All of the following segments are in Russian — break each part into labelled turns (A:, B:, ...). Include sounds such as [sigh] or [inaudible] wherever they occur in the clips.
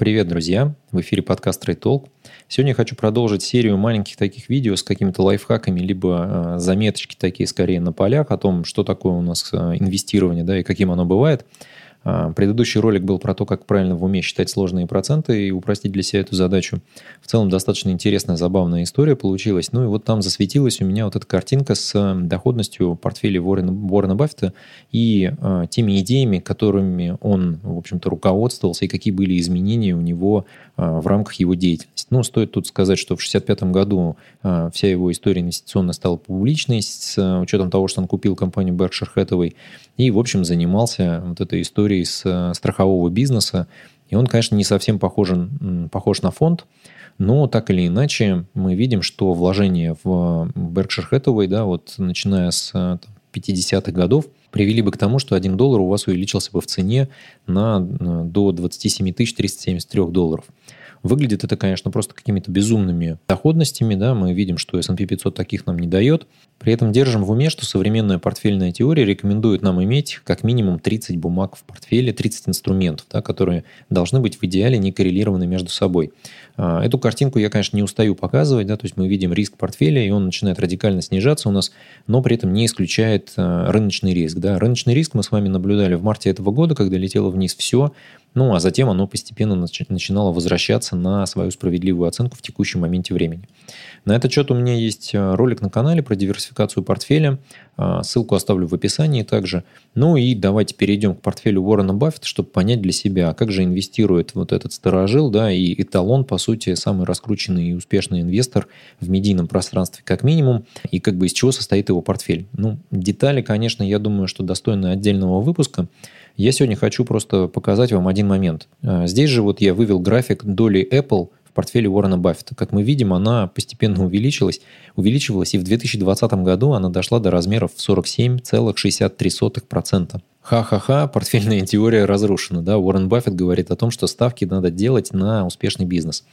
A: Привет, друзья! В эфире подкаст Trade Talk. Сегодня я хочу продолжить серию маленьких таких видео с какими-то лайфхаками, либо э, заметочки такие скорее на полях о том, что такое у нас э, инвестирование да, и каким оно бывает – предыдущий ролик был про то, как правильно в уме считать сложные проценты и упростить для себя эту задачу. В целом достаточно интересная, забавная история получилась. Ну и вот там засветилась у меня вот эта картинка с э, доходностью портфеля Уоррена, Уоррена Баффета и э, теми идеями, которыми он, в общем-то, руководствовался и какие были изменения у него э, в рамках его деятельности. Ну, стоит тут сказать, что в 1965 году э, вся его история инвестиционная стала публичной с э, учетом того, что он купил компанию Berkshire Hathaway и, в общем, занимался вот этой историей с э, страхового бизнеса. И он, конечно, не совсем похож, похож на фонд, но так или иначе мы видим, что вложения в Berkshire Hathaway, да, вот начиная с 50-х годов, привели бы к тому, что 1 доллар у вас увеличился бы в цене на, до 27 373 долларов. Выглядит это, конечно, просто какими-то безумными доходностями. Да? Мы видим, что S&P 500 таких нам не дает. При этом держим в уме, что современная портфельная теория рекомендует нам иметь как минимум 30 бумаг в портфеле, 30 инструментов, да, которые должны быть в идеале не коррелированы между собой. А, эту картинку я, конечно, не устаю показывать, да, то есть мы видим риск портфеля, и он начинает радикально снижаться у нас, но при этом не исключает а, рыночный риск. Да. Рыночный риск мы с вами наблюдали в марте этого года, когда летело вниз все, ну, а затем оно постепенно начинало возвращаться на свою справедливую оценку в текущем моменте времени. На этот счет у меня есть э, ролик на канале про диверсификацию портфеля. А, ссылку оставлю в описании также. Ну и давайте перейдем к портфелю Уоррена Баффета, чтобы понять для себя, как же инвестирует вот этот старожил, да, и эталон, по сути, самый раскрученный и успешный инвестор в медийном пространстве как минимум, и как бы из чего состоит его портфель. Ну, детали, конечно, я думаю, что достойны отдельного выпуска. Я сегодня хочу просто показать вам один момент. А, здесь же вот я вывел график доли Apple в портфеле Уоррена Баффета. Как мы видим, она постепенно увеличилась, увеличивалась, и в 2020 году она дошла до размеров 47,63%. Ха-ха-ха, портфельная теория разрушена. Да? Уоррен Баффет говорит о том, что ставки надо делать на успешный бизнес.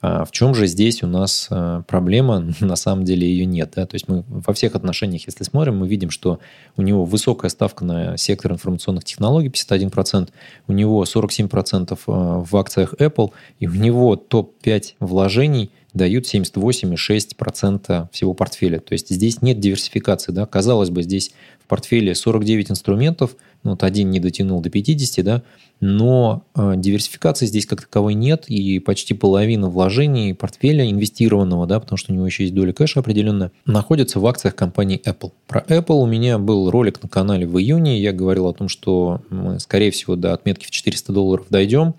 A: А в чем же здесь у нас а, проблема? [laughs] На самом деле ее нет. Да? То есть мы во всех отношениях, если смотрим, мы видим, что у него высокая ставка на сектор информационных технологий, 51%, у него 47% а, в акциях Apple, и у него топ-5 вложений дают 78,6% всего портфеля. То есть здесь нет диверсификации. Да? Казалось бы, здесь в портфеле 49 инструментов, ну, вот один не дотянул до 50, да, но э, диверсификации здесь как таковой нет, и почти половина вложений портфеля инвестированного, да, потому что у него еще есть доля кэша определенная, находится в акциях компании Apple. Про Apple у меня был ролик на канале в июне, я говорил о том, что мы, скорее всего, до отметки в 400 долларов дойдем,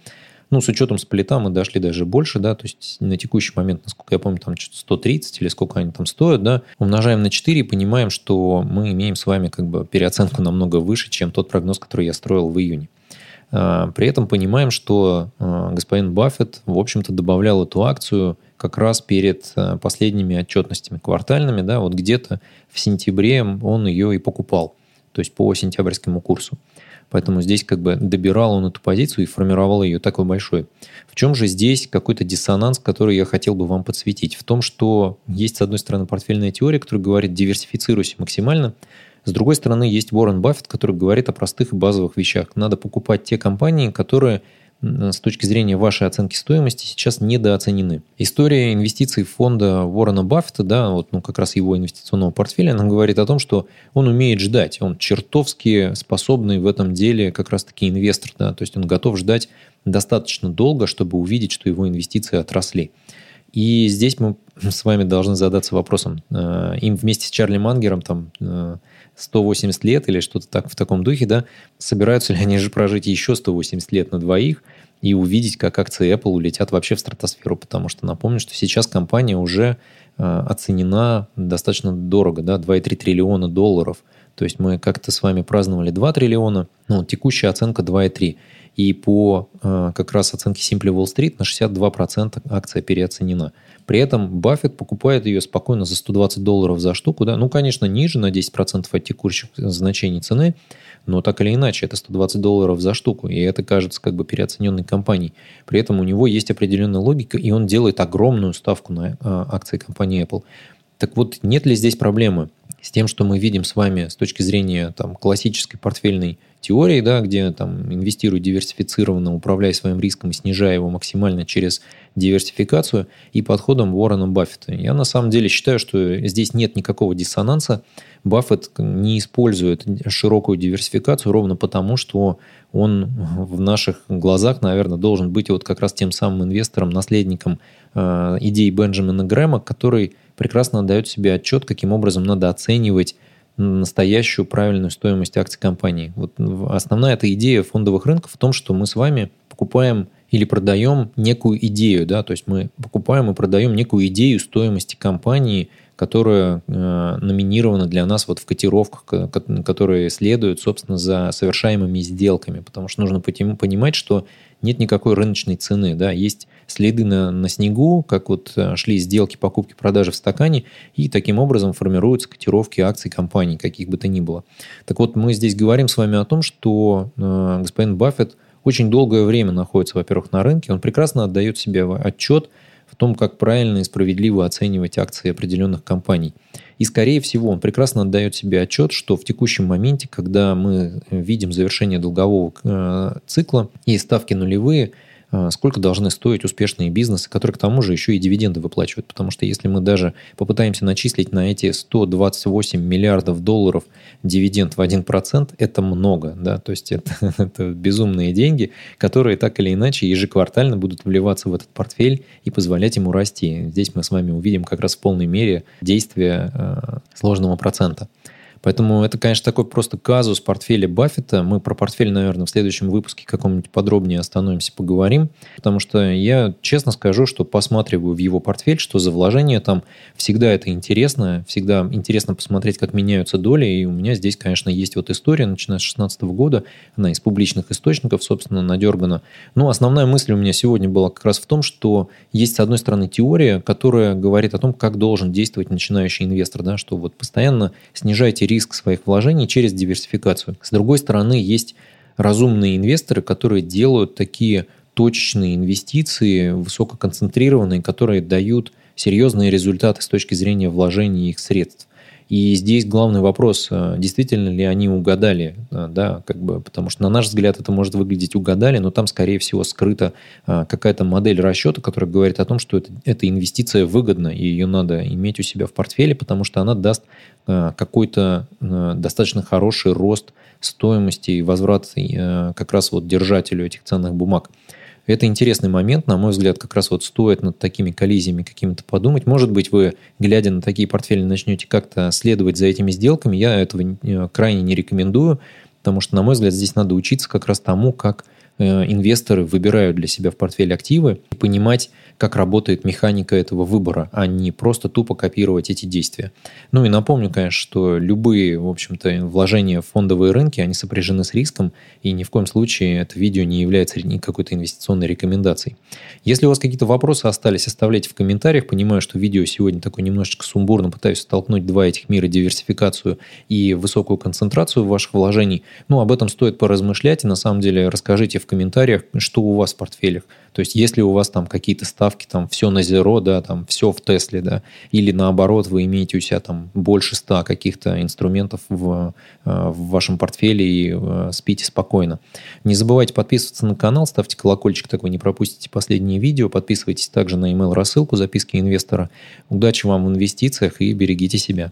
A: ну, с учетом сплита мы дошли даже больше, да, то есть на текущий момент, насколько я помню, там что-то 130 или сколько они там стоят, да, умножаем на 4 и понимаем, что мы имеем с вами как бы переоценку намного выше, чем тот прогноз, который я строил в июне. А, при этом понимаем, что а, господин Баффет, в общем-то, добавлял эту акцию как раз перед а, последними отчетностями квартальными, да, вот где-то в сентябре он ее и покупал, то есть по сентябрьскому курсу. Поэтому здесь как бы добирал он эту позицию и формировал ее такой большой. В чем же здесь какой-то диссонанс, который я хотел бы вам подсветить? В том, что есть, с одной стороны, портфельная теория, которая говорит, диверсифицируйся максимально, с другой стороны, есть Уоррен Баффет, который говорит о простых и базовых вещах. Надо покупать те компании, которые с точки зрения вашей оценки стоимости сейчас недооценены. История инвестиций фонда Уоррена Баффета, да, вот, ну, как раз его инвестиционного портфеля, она говорит о том, что он умеет ждать, он чертовски способный в этом деле как раз-таки инвестор, да, то есть он готов ждать достаточно долго, чтобы увидеть, что его инвестиции отросли. И здесь мы [laughs] с вами должны задаться вопросом, э, им вместе с Чарли Мангером там 180 э, лет или что-то так в таком духе, да, собираются ли они же прожить еще 180 лет на двоих и увидеть, как акции Apple улетят вообще в стратосферу, потому что напомню, что сейчас компания уже э, оценена достаточно дорого, да, 2,3 триллиона долларов. То есть мы как-то с вами праздновали 2 триллиона, ну, текущая оценка 2,3. И по э, как раз оценке Simply Wall Street на 62% акция переоценена. При этом Баффет покупает ее спокойно за 120 долларов за штуку. Да? Ну, конечно, ниже на 10% от текущих значений цены, но так или иначе, это 120 долларов за штуку, и это кажется как бы переоцененной компанией. При этом у него есть определенная логика, и он делает огромную ставку на э, акции компании Apple. Так вот, нет ли здесь проблемы с тем, что мы видим с вами с точки зрения там, классической портфельной теорией, да, где там инвестируй диверсифицированно, управляя своим риском и снижая его максимально через диверсификацию, и подходом Уоррена Баффета. Я на самом деле считаю, что здесь нет никакого диссонанса. Баффет не использует широкую диверсификацию ровно потому, что он в наших глазах, наверное, должен быть вот как раз тем самым инвестором, наследником э, идей Бенджамина Грэма, который прекрасно отдает себе отчет, каким образом надо оценивать настоящую правильную стоимость акций компании. Вот основная эта идея фондовых рынков в том, что мы с вами покупаем или продаем некую идею, да, то есть мы покупаем и продаем некую идею стоимости компании, которая э, номинирована для нас вот в котировках, которые следуют, собственно, за совершаемыми сделками, потому что нужно понимать, что нет никакой рыночной цены, да, есть следы на, на снегу, как вот э, шли сделки покупки продажи в стакане, и таким образом формируются котировки акций компаний, каких бы то ни было. Так вот, мы здесь говорим с вами о том, что э, господин Баффет очень долгое время находится, во-первых, на рынке, он прекрасно отдает себе отчет в том, как правильно и справедливо оценивать акции определенных компаний. И, скорее всего, он прекрасно отдает себе отчет, что в текущем моменте, когда мы видим завершение долгового э, цикла и ставки нулевые – сколько должны стоить успешные бизнесы, которые к тому же еще и дивиденды выплачивают. Потому что если мы даже попытаемся начислить на эти 128 миллиардов долларов дивиденд в 1%, это много. Да? То есть это, [laughs] это безумные деньги, которые так или иначе ежеквартально будут вливаться в этот портфель и позволять ему расти. Здесь мы с вами увидим как раз в полной мере действие э, сложного процента. Поэтому это, конечно, такой просто казус портфеля Баффета. Мы про портфель, наверное, в следующем выпуске каком-нибудь подробнее остановимся, поговорим. Потому что я честно скажу, что посматриваю в его портфель, что за вложение там всегда это интересно. Всегда интересно посмотреть, как меняются доли. И у меня здесь, конечно, есть вот история, начиная с 2016 года. Она из публичных источников, собственно, надергана. Но основная мысль у меня сегодня была как раз в том, что есть, с одной стороны, теория, которая говорит о том, как должен действовать начинающий инвестор. Да, что вот постоянно снижайте риск своих вложений через диверсификацию. С другой стороны, есть разумные инвесторы, которые делают такие точечные инвестиции, высококонцентрированные, которые дают серьезные результаты с точки зрения вложения их средств. И здесь главный вопрос, э, действительно ли они угадали, э, да, как бы, потому что на наш взгляд это может выглядеть угадали, но там, скорее всего, скрыта э, какая-то модель расчета, которая говорит о том, что это, эта инвестиция выгодна, и ее надо иметь у себя в портфеле, потому что она даст какой-то достаточно хороший рост стоимости и возврат как раз вот держателю этих ценных бумаг. Это интересный момент, на мой взгляд, как раз вот стоит над такими коллизиями какими-то подумать. Может быть, вы, глядя на такие портфели, начнете как-то следовать за этими сделками. Я этого э, крайне не рекомендую, потому что, на мой взгляд, здесь надо учиться как раз тому, как э, инвесторы выбирают для себя в портфель активы, и понимать, как работает механика этого выбора, а не просто тупо копировать эти действия. Ну и напомню, конечно, что любые, в общем-то, вложения в фондовые рынки, они сопряжены с риском, и ни в коем случае это видео не является какой-то инвестиционной рекомендацией. Если у вас какие-то вопросы остались, оставляйте в комментариях. Понимаю, что видео сегодня такое немножечко сумбурно, пытаюсь столкнуть два этих мира, диверсификацию и высокую концентрацию ваших вложений. Ну, об этом стоит поразмышлять, и на самом деле расскажите в комментариях, что у вас в портфелях. То есть, если у вас там какие-то ставки, там все на зеро, да, там все в Тесле, да, или наоборот, вы имеете у себя там больше ста каких-то инструментов в, э, в вашем портфеле и э, спите спокойно. Не забывайте подписываться на канал, ставьте колокольчик, так вы не пропустите последние видео, подписывайтесь также на email рассылку записки инвестора. Удачи вам в инвестициях и берегите себя.